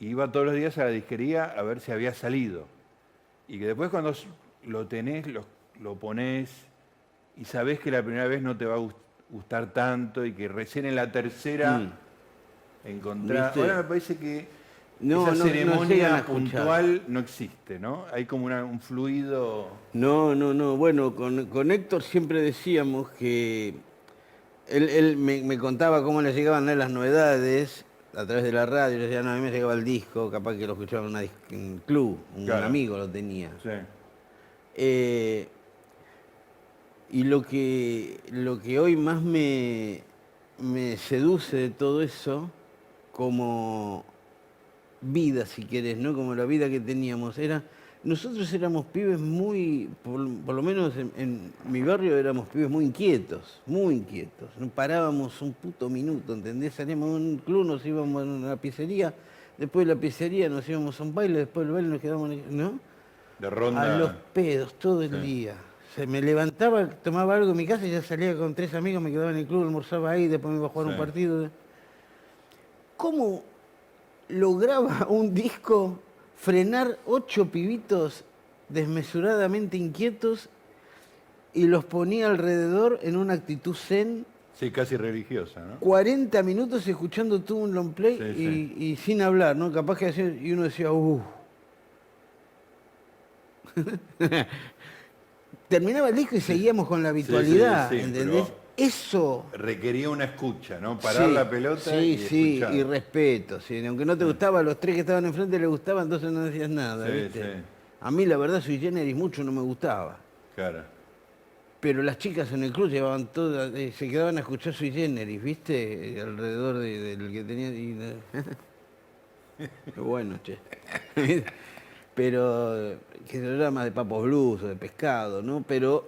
y iba todos los días a la disquería a ver si había salido. Y que después cuando lo tenés, lo, lo ponés y sabés que la primera vez no te va a gust- gustar tanto y que recién en la tercera Mm. encontrar... ¿Viste? Ahora me parece que No, esa no- no ceremonia escuchar. puntual no existe, ¿no? Hay como una- un fluido... No, no, no. Bueno, con, con Héctor siempre decíamos que él, él me, me contaba cómo le llegaban a él las novedades a través de la radio. Yo decía, no, a mí me llegaba el disco, capaz que lo escuchaba en un club, un Claro. amigo lo tenía. Sí, Eh, y lo que, lo que hoy más me, me seduce de todo eso, como vida, si querés, ¿no? Como la vida que teníamos, era. Nosotros éramos pibes muy, por, por lo menos en, en mi barrio éramos pibes muy inquietos, muy inquietos. No parábamos un puto minuto, ¿entendés? Salíamos a un club, nos íbamos a una pizzería, después de la pizzería nos íbamos a un baile, después del baile nos quedábamos, en el- ¿no? de ronda... A los pedos todo el Sí. día. Se me levantaba, tomaba algo en mi casa y ya salía con tres amigos, me quedaba en el club, almorzaba ahí, después me iba a jugar Sí. un partido. ¿Cómo lograba un disco frenar ocho pibitos desmesuradamente inquietos y los ponía alrededor en una actitud zen? Sí, casi religiosa, ¿no? 40 minutos escuchando todo un long play Sí, y, sí. y sin hablar, ¿no? Capaz que hacía, y uno decía, uh. Terminaba el disco y seguíamos con la habitualidad, sí, sí, ¿entendés? Eso. Requería una escucha, ¿no? Parar la pelota y sí, escuchar. y respeto. sí. Aunque no te gustaba, a los tres que estaban enfrente les gustaba, entonces no decías nada, ¿viste? A mí, la verdad, Sui Generis mucho no me gustaba. Claro. Pero las chicas en el club llevaban todas, eh, se quedaban a escuchar Sui Generis, ¿viste? Alrededor de- del que tenía. y, bueno, che. Pero que se llama de papos blues o de pescado, ¿no? Pero,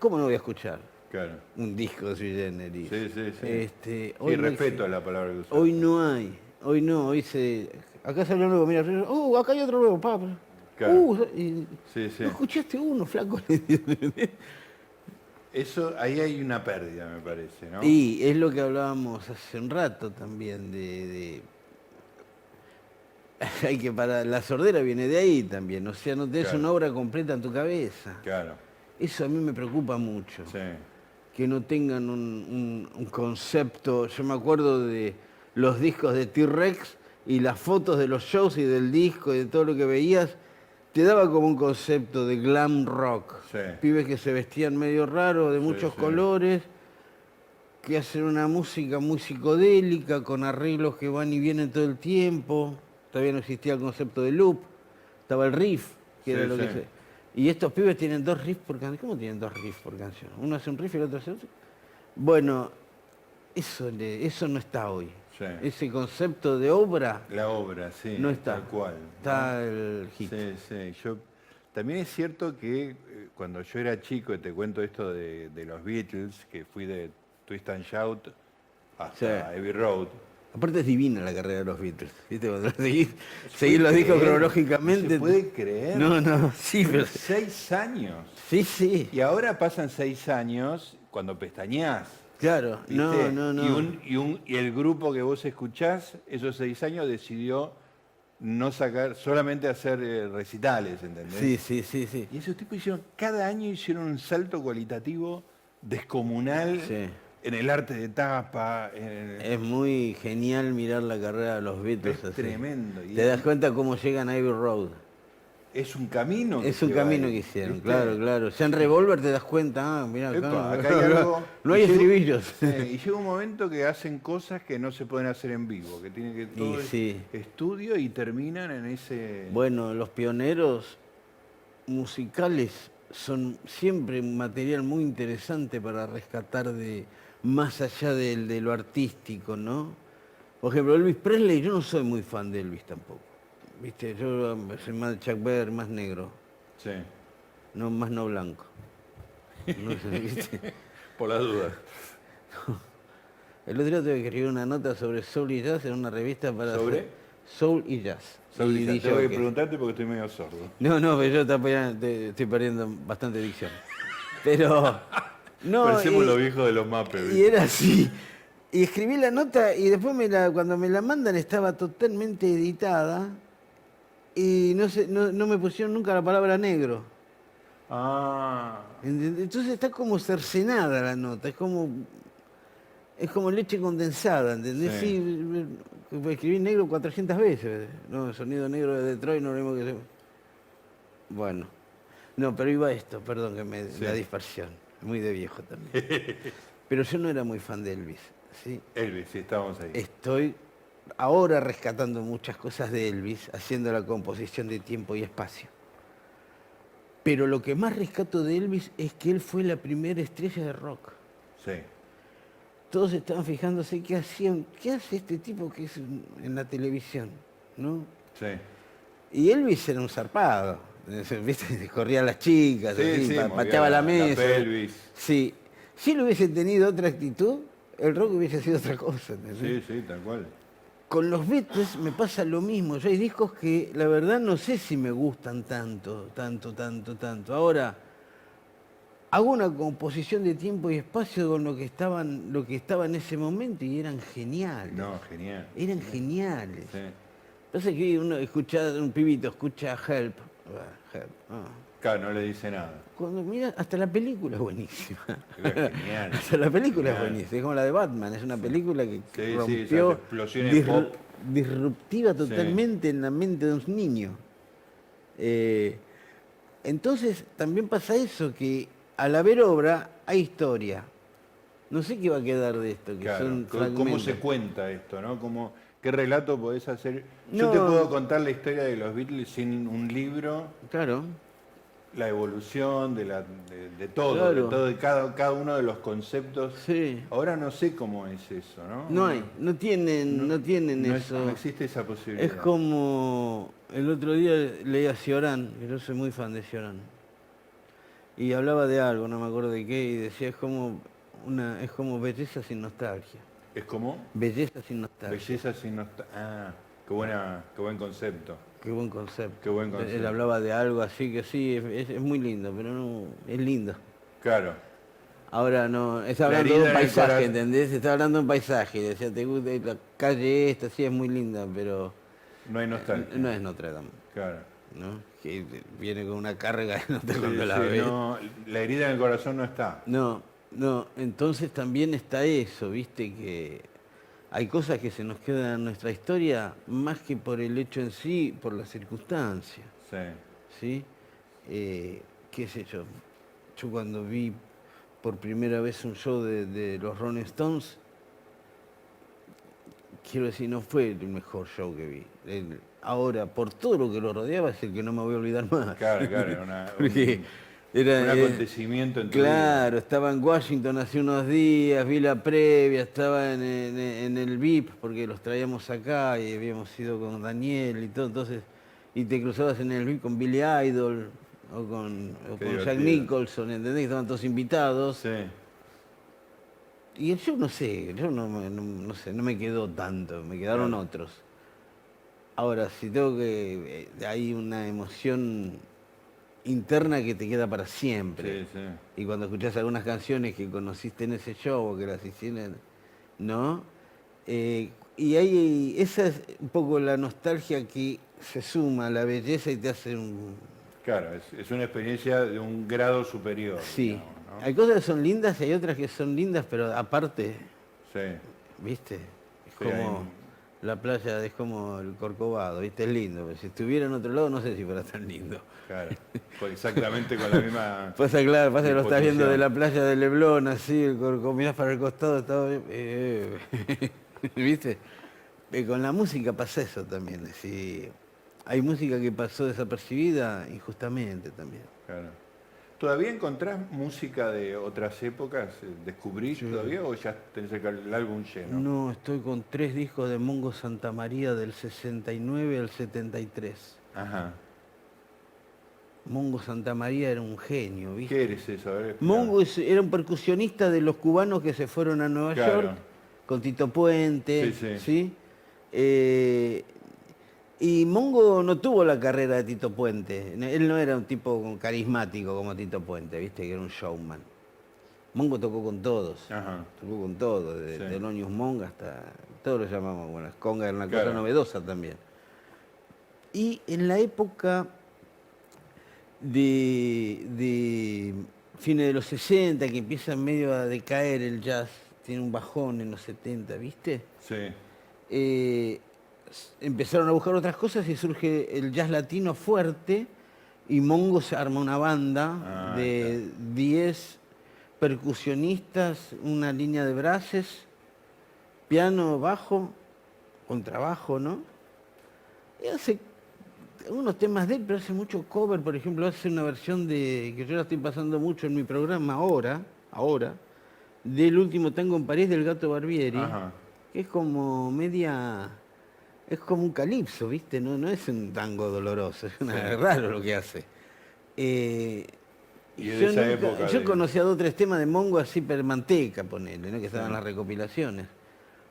¿cómo no voy a escuchar Claro. un disco de Sui Generis? Sí, sí, sí. Este, no respeto a la palabra que usas. Hoy no hay, hoy no, hoy se... Acá salió nuevo, mira, uh, acá hay otro nuevo, papá. Claro. Uh, y- Sí, sí. ¿No escuchaste uno, flaco? Eso, ahí hay una pérdida, me parece, ¿no? Y es lo que hablábamos hace un rato también, de... de- Hay que para la sordera viene de ahí también, o sea, no tenés Claro. una obra completa en tu cabeza. Claro. Eso a mí me preocupa mucho. Sí. que no tengan un, un- un concepto. Yo me acuerdo de los discos de T-Rex y las fotos de los shows y del disco y de todo lo que veías, te daba como un concepto de glam rock. Sí. Pibes que se vestían medio raro, de muchos sí. colores, que hacen una música muy psicodélica, con arreglos que van y vienen todo el tiempo. Todavía no existía el concepto de loop, estaba el riff, que Sí, era lo que se... Y estos pibes tienen dos riffs por canción. ¿Cómo tienen dos riffs por canción? Uno hace un riff y el otro hace otro. Bueno, eso, le- eso no está hoy. Sí. Ese concepto de obra La obra, sí. no está. Tal cual. ¿no? Está el hit. Sí, sí. Yo, también es cierto que eh, cuando yo era chico, y te cuento esto de, de los Beatles, que fui de Twist and Shout hasta. Abbey Road. Aparte es divina la carrera de los Beatles. ¿Viste? Cuando seguís, seguís los discos cronológicamente. ¿Se puede creer? No, no, sí, pero... Seis años. Sí, sí, Y ahora pasan seis años cuando pestañás. claro. No, no, no. Y, un- y, un- y el grupo que vos escuchás, esos seis años, decidió no sacar, solamente hacer eh, recitales, ¿entendés? Sí, sí, sí, sí. Y esos tipos hicieron, cada año hicieron un salto cualitativo descomunal Sí. En el arte de tapa. en- Es muy genial mirar la carrera de los Beatles. Es así. tremendo. Y Te das cuenta cómo llegan a Abbey Road. es un camino. que Es un camino que hicieron, ¿viste? claro, claro. Ya en Revolver te das cuenta, ah, mira, acá, acá hay algo. no hay y estribillos. sí, y llega un momento que hacen cosas que no se pueden hacer en vivo, que tienen que todo sí. estudio y terminan en ese. Bueno, los pioneros musicales son siempre un material muy interesante para rescatar de más allá del- de, lo artístico, ¿no? Por ejemplo, Elvis Presley, yo no soy muy fan de Elvis tampoco. Viste, yo um, soy más Chuck Berry, más negro, Sí, no más no blanco. No sé, ¿viste? por la duda. El otro día tuve que escribir una nota sobre soul y jazz en una revista para ¿Sobre? soul y jazz. Soul Y y jazz. Tengo que preguntarte porque estoy medio sordo. No, no, pero yo estoy perdiendo bastante dicción. Pero. No, Parecemos los viejos de los mapes. y era así. Y escribí la nota y después me la, cuando me la mandan estaba totalmente editada y no, se, no, no me pusieron nunca la palabra negro. Ah. Entonces está como cercenada la nota, es como es como leche condensada, ¿entendés? Sí. Sí, escribí negro 400 veces. No, el sonido negro de Detroit no lo mismo que... Bueno, no, pero iba esto, perdón que me... Sí. La dispersión, muy de viejo también. pero yo no era muy fan de Elvis, ¿sí? Elvis, sí, estábamos ahí. Estoy ahora rescatando muchas cosas de Elvis, haciendo la composición de tiempo y espacio. Pero lo que más rescato de Elvis es que él fue la primera estrella de rock. Sí. Todos estaban fijándose qué hacían, qué hace este tipo que es en la televisión, ¿no? Sí. Y Elvis era un zarpado, ¿viste? Corría a las chicas, Sí, así, pateaba la la mesa. pelvis. Sí. Si él hubiese tenido otra actitud, el rock hubiese sido otra cosa. ¿entendés? Sí, sí, tal cual. Con los Beatles me pasa lo mismo. Yo hay discos que la verdad no sé si me gustan tanto, tanto, tanto, tanto. Ahora, hago una composición de tiempo y espacio con lo que estaban, lo que estaba en ese momento y eran geniales. No, genial. Eran geniales. Sí. Pasa que uno escucha, un pibito escucha Help. Ah. Claro, no le dice nada. Cuando mira, hasta la película es buenísima. Genial. Hasta la película es buenísima. Es como la de Batman, es una película que Sí, sí, rompió explosiones pop. disruptiva totalmente en la mente de un niño. Eh, entonces también pasa eso, que al haber obra hay historia. No sé qué va a quedar de esto, que Claro. son ¿Cómo se cuenta esto, no? ¿Cómo, ¿Qué relato podés hacer? Yo te puedo contar la historia de los Beatles sin un libro, Claro, la evolución de, la, de, de todo, Claro. de todo, de cada, cada uno de los conceptos. sí. Ahora no sé cómo es eso, ¿no? No hay, no tienen, no, tienen no es- eso. no existe esa posibilidad. Es como el otro día leía Ciorán, que yo soy muy fan de Ciorán. Y hablaba de algo, no me acuerdo de qué, y decía es como una, es como belleza sin nostalgia. Es como Belleza sin nostalgia. belleza sin nostalgia. Ah, qué, buena, qué buen concepto. Qué buen concepto. Qué buen Él concepto. hablaba de algo así que sí, es, muy lindo, pero no, es lindo. Claro. Ahora no, está La hablando de un paisaje. ¿entendés? Está hablando de un paisaje, decía, te gusta la calle esta, sí es muy linda, pero No hay nostalgia. no es Notre Dame. Claro. ¿no? Que viene con una carga no te Sí, cuando la sí, ves. no, la herida en el corazón no está. No, no, entonces también está eso, viste, que hay cosas que se nos quedan en nuestra historia más que por el hecho en sí, por las circunstancias, Sí. ¿sí? Eh, qué sé yo, yo cuando vi por primera vez un show de, de los Rolling Stones, quiero decir, no fue el mejor show que vi. El- ahora, por todo lo que lo rodeaba, es el que no me voy a olvidar más. Claro, claro, una- Porque un, era, un eh, acontecimiento en tu vida. Claro, estaba en Washington hace unos días, vi la previa, estaba en, en- en el VIP porque los traíamos acá y habíamos ido con Daniel y todo, entonces, y te cruzabas en el VIP con Billy Idol o con, o con Jack. Nicholson, ¿entendés? Estaban todos invitados. Sí. Y show no sé, yo no, me- no, no sé, no me quedó tanto, me quedaron Claro. otros. Ahora, si tengo que, eh, hay una emoción interna que te queda para siempre. Sí, sí. Y cuando escuchás algunas canciones que conociste en ese show o que las hicieron, ¿no? Eh, y hay, esa es un poco la nostalgia que se suma a la belleza y te hace un... Claro, es, es una experiencia de un grado superior. Sí, digamos, ¿no? hay cosas que son lindas y hay otras que son lindas, pero aparte, Sí, ¿viste? Es Sí, como hay- la playa, es como el Corcovado, ¿viste? Es lindo, pero si estuviera en otro lado no sé si fuera tan lindo. claro. Exactamente con la misma. Pasa, claro, pasa que lo estás viendo de la playa de Leblon, así, el Corcovado, mirás para el costado, estaba bien, eh, ¿viste? Eh, con la música pasa eso también, es decir, hay música que pasó desapercibida injustamente también. Claro. ¿Todavía encontrás música de otras épocas? ¿Descubrís todavía o ya tenés el, álbum lleno? No, estoy con tres discos de Mongo Santa María del 69 al 73. Ajá. Mongo Santa María era un genio, ¿viste? ¿Qué eres eso? Ver. Mongo era un percusionista de los cubanos que se fueron a Nueva Claro. York con Tito Puente, Sí, sí. ¿sí? Eh, Y Mongo no tuvo la carrera de Tito Puente. Él no era un tipo carismático como Tito Puente, viste, que era un showman. Mongo tocó con todos. Ajá. Tocó con todos, de, Sí. de Lonius Monga hasta. Todos lo llamamos, bueno, Conga era una Claro. cosa novedosa también. Y en la época de, de fines de los 60, que empieza medio a decaer el jazz, tiene un bajón en los 70, ¿viste? Sí. eh, empezaron a buscar otras cosas y surge el jazz latino fuerte y Mongo se arma una banda Ah, de 10 percusionistas, una línea de brases, piano, bajo, contrabajo, ¿no? Y hace unos temas de él, pero hace mucho cover, por ejemplo, hace una versión de, que yo la estoy pasando mucho en mi programa ahora, ahora, del último tango en París del Gato Barbieri Ajá. que es como media. Es como un calipso, ¿viste? No, no es un tango doloroso, es una- Sí. raro lo que hace. Eh, Y yo esa nunca- época yo de- conocía dos o tres temas de Mongo así per manteca, ponele, ¿no? que estaban Sí. las recopilaciones.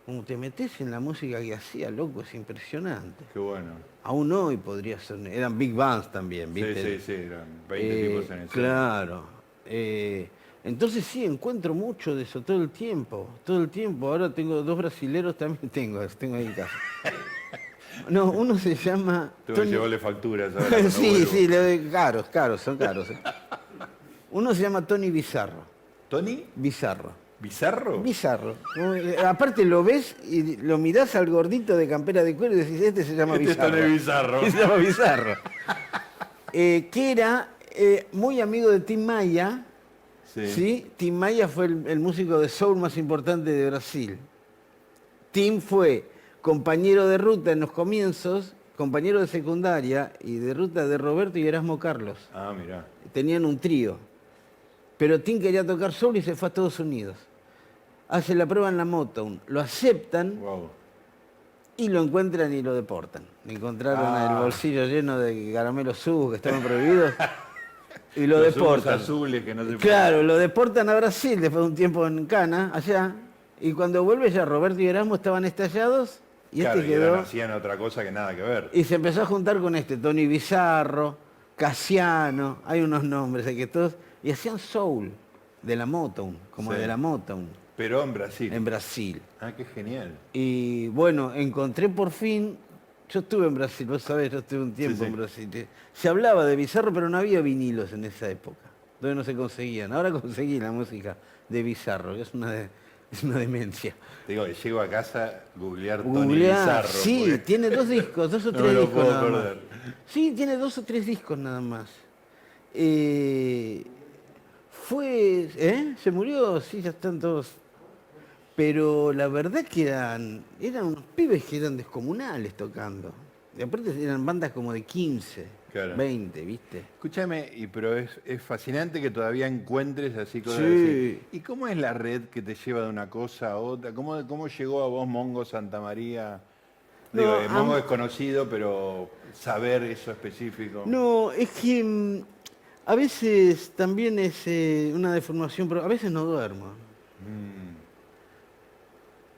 Como te metes en la música que hacía, loco, es impresionante. Qué bueno. Aún hoy podría ser. Eran big bands también, Sí, ¿viste? sí, sí, eran 20 Eh, tipos en eso. Claro. Eh, entonces sí, encuentro mucho de eso todo el tiempo, todo el tiempo. Ahora tengo dos brasileros también, tengo, tengo ahí en casa. No, uno se llama... Que Tony- llevarle facturas ahora. sí, sí, le doy caros, caros, son caros. eh. Uno se llama Tony Bizarro, ¿Tony? Bizarro, ¿Bizarro? Bizarro. Eh, Aparte lo ves y lo mirás al gordito de campera de cuero y decís, este se llama Este es Bizarro. Tony Bizarro. Se llama Bizarro. Eh, que era eh, muy amigo de Tim Maya, Sí. ¿sí? Tim Maya fue el, el músico de soul más importante de Brasil. Tim fue compañero de ruta en los comienzos, compañero de secundaria y de ruta de Roberto y Erasmo Carlos. Ah, mirá. Tenían un trío. Pero Tim quería tocar soul y se fue a Estados Unidos. Hace la prueba en la Motown. Lo aceptan Wow. y lo encuentran y lo deportan. Encontraron Ah. el bolsillo lleno de caramelos subos que estaban prohibidos y lo Los deportan. azules que no se Claro, lo deportan a Brasil después de un tiempo en Cana, allá. Y cuando vuelve ya Roberto y Erasmo estaban estallados y Claro, este y quedó. hacían otra cosa que nada que ver. Y se empezó a juntar con este, Tony Bizarro, Casiano, hay unos nombres hay que todos. Y hacían soul de la Motown, como Sí. de la Motown, Pero en Brasil. en Brasil. Ah, qué genial. Y bueno, encontré por fin. Yo estuve en Brasil, vos sabés, yo estuve un tiempo Sí, sí. en Brasil. Se hablaba de Bizarro, pero no había vinilos en esa época. Donde no se conseguían. Ahora conseguí la música de Bizarro, que es una, de- es una demencia. Digo, llego a casa, googlear Tony Googleá, Bizarro. sí, porque- tiene dos discos, dos o No tres me lo discos puedo nada más. Sí, tiene dos o tres discos nada más. Eh, fue, ¿eh? Se murió, sí, ya están todos. Pero la verdad que eran, eran unos pibes que eran descomunales tocando. Y aparte eran bandas como de 15, Claro. 20, ¿viste? Escúchame, y, pero es, es fascinante que todavía encuentres así cosas Sí. así. ¿Y cómo es la red que te lleva de una cosa a otra? ¿Cómo, cómo llegó a vos Mongo Santa María? Digo, No, eh, Mongo a- es conocido, pero saber eso específico. No, es que mm, a veces también es eh, una deformación, pero a veces no duermo. Mm,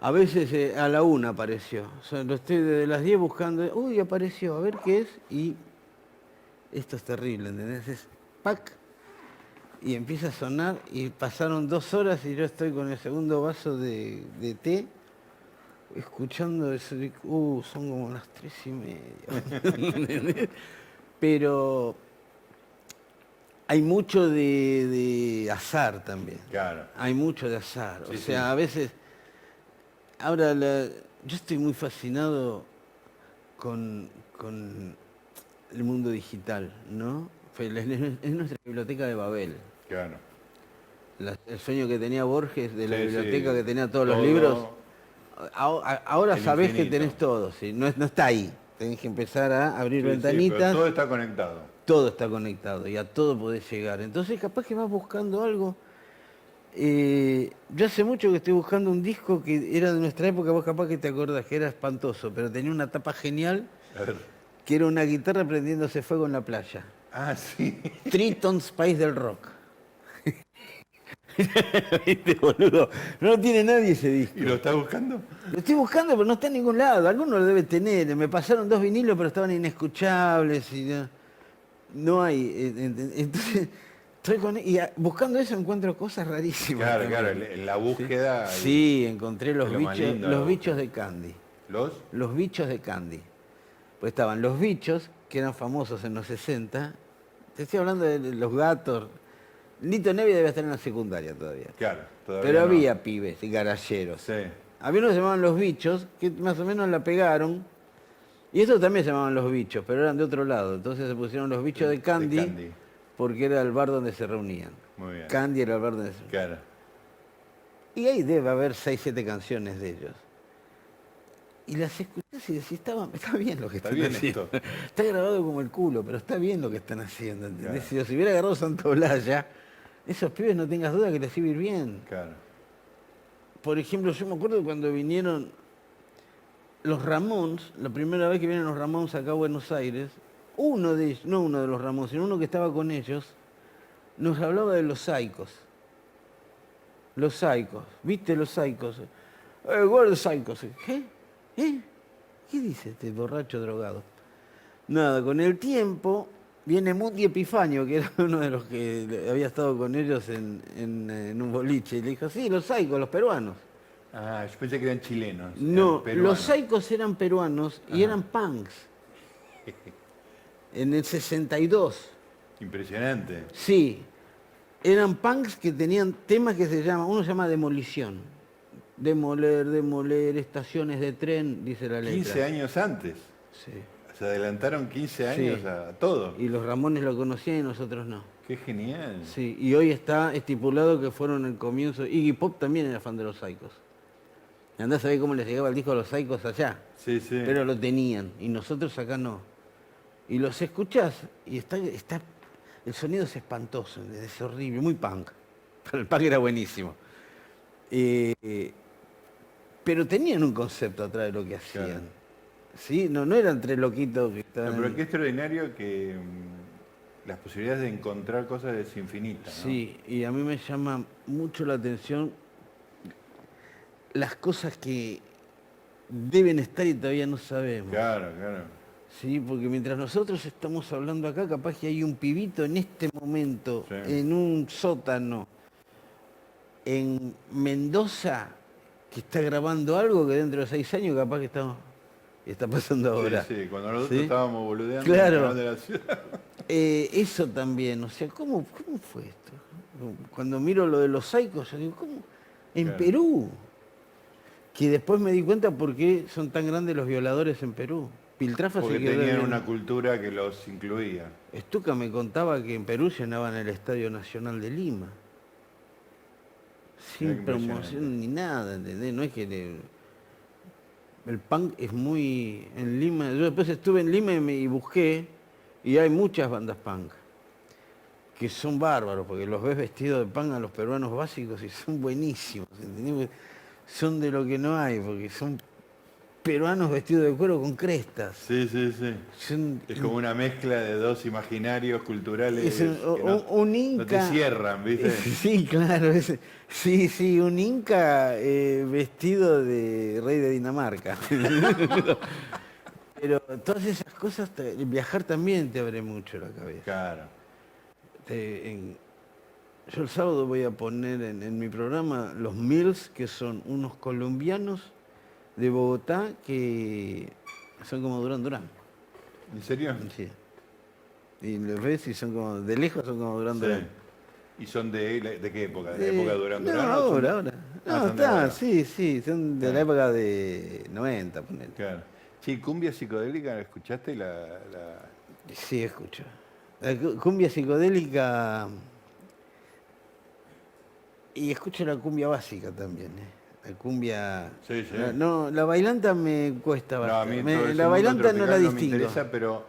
A veces eh, a la una apareció. O sea, lo estoy desde las 10 buscando. Uy, apareció, a ver qué es. Y esto es terrible, ¿entendés? Es pac. Y empieza a sonar y pasaron dos horas y yo estoy con el segundo vaso de, de té escuchando eso. de, Uh, son como las tres y media. Pero hay mucho de, de azar también. claro. Hay mucho de azar. Sí, o sea, sí. a veces. Ahora, la- yo estoy muy fascinado con, con el mundo digital, ¿no? Es es nuestra biblioteca de Babel. Claro. La- el sueño que tenía Borges de la Sí, biblioteca sí. que tenía todos los libros. Ahora el sabés que infinito. tenés todo, ¿sí? no, es- no está ahí. Tenés que empezar a abrir Sí, sí, pero ventanitas. todo está conectado. todo está conectado y a todo podés llegar. Entonces capaz que vas buscando algo. Eh, yo hace mucho que estoy buscando un disco que era de nuestra época, vos capaz que te acordás que era espantoso, pero tenía una tapa genial, A ver. que era una guitarra prendiéndose fuego en la playa. Ah, sí. Triton's País del Rock. ¿Viste, boludo? No lo tiene nadie ese disco. ¿Y lo estás buscando? Lo estoy buscando, pero no está en ningún lado. Alguno lo debe tener. Me pasaron dos vinilos, pero estaban inescuchables y no, no hay. eh, Entonces, estoy con y buscando eso encuentro cosas rarísimas. Claro, también. claro, en la búsqueda. Sí, encontré los bichos, lindo de los bichos de Candy. ¿Los? Los bichos de Candy. Pues estaban los bichos, que eran famosos en los 60. Te estoy hablando de los gatos. Lito Nevi debe estar en la secundaria todavía. Claro, todavía. Pero no. había pibes y garalleros. Sí. Había unos que se llamaban Los Bichos, que más o menos la pegaron. Y estos también se llamaban Los Bichos, pero eran de otro lado. Entonces se pusieron Los Bichos de De Candy, Candy. Porque era el bar donde se reunían. Muy bien. Candy era el bar donde se Claro. Y ahí debe haber seis, siete canciones de ellos. Y las escuchás y decís, está, está bien lo que Está están bien haciendo. esto. Está grabado como el culo, pero está bien lo que están haciendo. ¿entendés? Claro. Si los hubiera agarrado Santolaya, esos pibes no tengas duda que les iba a ir bien. Claro. Por ejemplo, yo me acuerdo cuando vinieron los Ramones, la primera vez que vinieron los Ramones acá a Buenos Aires, uno de ellos, no uno de los Ramones, sino uno que estaba con ellos, nos hablaba de los saicos. Los saicos, ¿viste los saicos? Eh, ¿cuál los saicos? ¿Qué? ¿Eh? ¿Qué dice este borracho drogado? Nada, con el tiempo viene Muti Epifanio, que era uno de los que había estado con ellos en, en, eh, en un boliche, y le dijo, sí, los saicos, los peruanos. Ah, yo pensé que eran chilenos. No, eran los saicos eran peruanos y eran punks. En el 62, Impresionante. sí. Eran punks que tenían temas que se llaman, uno se llama demolición. Demoler, demoler, estaciones de tren, dice la letra. 15 años antes. Sí. Se adelantaron 15 años Sí. a todo. Y los Ramones lo conocían y nosotros no. Qué genial. Sí, y hoy está estipulado que fueron el comienzo. Iggy Pop también era fan de los Saicos. Andás a ver cómo les llegaba el disco a los Saicos allá. Sí, sí. Pero lo tenían y nosotros acá no. Y los escuchás y está, está el sonido es espantoso, es horrible, muy punk. Pero el punk era buenísimo. Eh, pero tenían un concepto atrás de lo que hacían. Claro. ¿Sí? No, no eran tres loquitos que No, estaban... pero qué extraordinario que mm, las posibilidades de encontrar cosas es infinita, ¿no? Sí, y a mí me llama mucho la atención las cosas que deben estar y todavía no sabemos. Claro, claro. Sí, porque mientras nosotros estamos hablando acá, capaz que hay un pibito en este momento, Sí. en un sótano, en Mendoza, que está grabando algo que dentro de seis años capaz que está, está pasando ahora. Sí, sí, cuando nosotros ¿Sí? estábamos boludeando Claro. de la ciudad. Eh, eso también, o sea, ¿cómo, ¿cómo fue esto? Cuando miro lo de los saicos, yo digo, ¿cómo? En Claro. Perú. Que después me di cuenta por qué son tan grandes los violadores en Perú. Piltrafa se Porque quedó tenían en- una cultura que los incluía. Estuca me contaba que en Perú llenaban el Estadio Nacional de Lima. Sin promoción ni nada, ¿entendés? No es que le- el punk es muy en Lima. Yo después estuve en Lima y, me- y busqué y hay muchas bandas punk que son bárbaros, porque los ves vestidos de punk a los peruanos básicos y son buenísimos, ¿entendés? Son de lo que no hay, porque son peruanos vestidos de cuero con crestas. Sí, sí, sí. Son Es como una mezcla de dos imaginarios culturales Es un- que no, un- un no te inca- cierran, ¿viste? Sí, claro. es- sí, sí, un inca eh, vestido de rey de Dinamarca. Pero todas esas cosas, viajar también te abre mucho la cabeza. Claro. Te- en- yo el sábado voy a poner en, en mi programa los Mills, que son unos colombianos de Bogotá que son como Durán Durán. ¿En serio? Sí. Y los ves y son como, de lejos son como Durán Durán. Sí. ¿Y son de, de qué época? ¿De la Eh, época de Durán Durán? No, son- ahora, ahora. Ah, está, ahora. sí, sí, son de la época de 90, ponele. Claro. Sí, cumbia psicodélica, ¿la escuchaste? La, la- Sí, escucho. La cu- cumbia psicodélica. Y escucho la cumbia básica también, ¿eh? La cumbia. Sí, sí. la- no, la bailanta me cuesta No, bastante. Me- ese la bailanta no la tropical me distingo. interesa, pero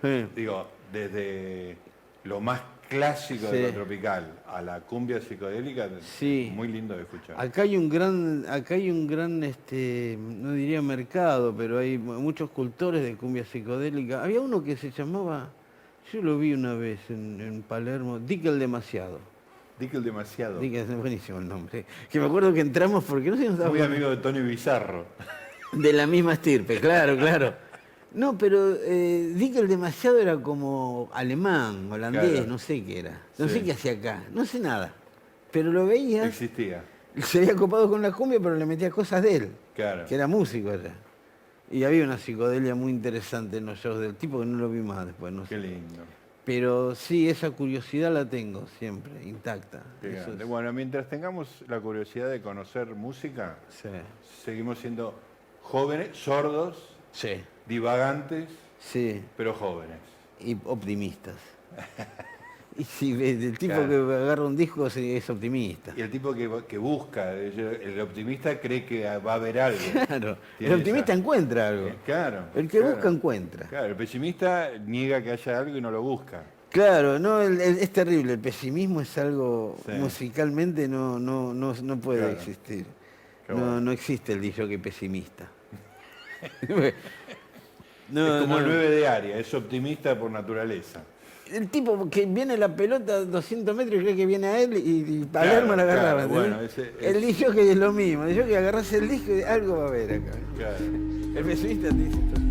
Sí. digo, desde lo más clásico de lo tropical a la cumbia psicodélica, muy lindo de escuchar. Acá hay un gran, acá hay un gran, este, no diría mercado, pero hay mu- muchos cultores de cumbia psicodélica. Había uno que se llamaba, yo lo vi una vez en, en Palermo, Dick el Demasiado. Dickel es buenísimo el nombre. Que me acuerdo que entramos porque no sé si nos Muy amigo de Tony Bizarro. De la misma estirpe, claro, claro. No, pero eh, Dickel demasiado era como alemán, holandés, Claro. no sé qué era. No Sí. sé qué hacía acá, no sé nada. Pero lo veías, Existía. se había copado con la cumbia, pero le metía cosas de él, Claro. que era músico allá. Y había una psicodelia muy interesante en los shows del tipo que no lo vi más después, no Qué sé. lindo. Pero sí, esa curiosidad la tengo siempre, intacta. Eso es- Bueno, mientras tengamos la curiosidad de conocer música, sí, seguimos siendo jóvenes, sordos, sí, divagantes, sí. pero jóvenes. y optimistas. y si el tipo Claro. que agarra un disco es optimista. Y el tipo que, que busca, el optimista cree que va a haber algo. Claro, el optimista esa- encuentra algo. Eh, Claro. El que claro. busca encuentra. Claro, el pesimista niega que haya algo y no lo busca. Claro, no, el- el- es terrible. El pesimismo es algo Sí. musicalmente no, no, no, no puede Claro. existir. No, no existe el que pesimista. es como el 9 de área, es optimista por naturaleza. El tipo que viene la pelota a 200 metros y cree que viene a él y, y Claro, Palermo la agarraba. claro, bueno, ese el es- disco que es lo mismo. El que agarras el disco y algo va a haber acá. Claro. El pesimista te dice todo.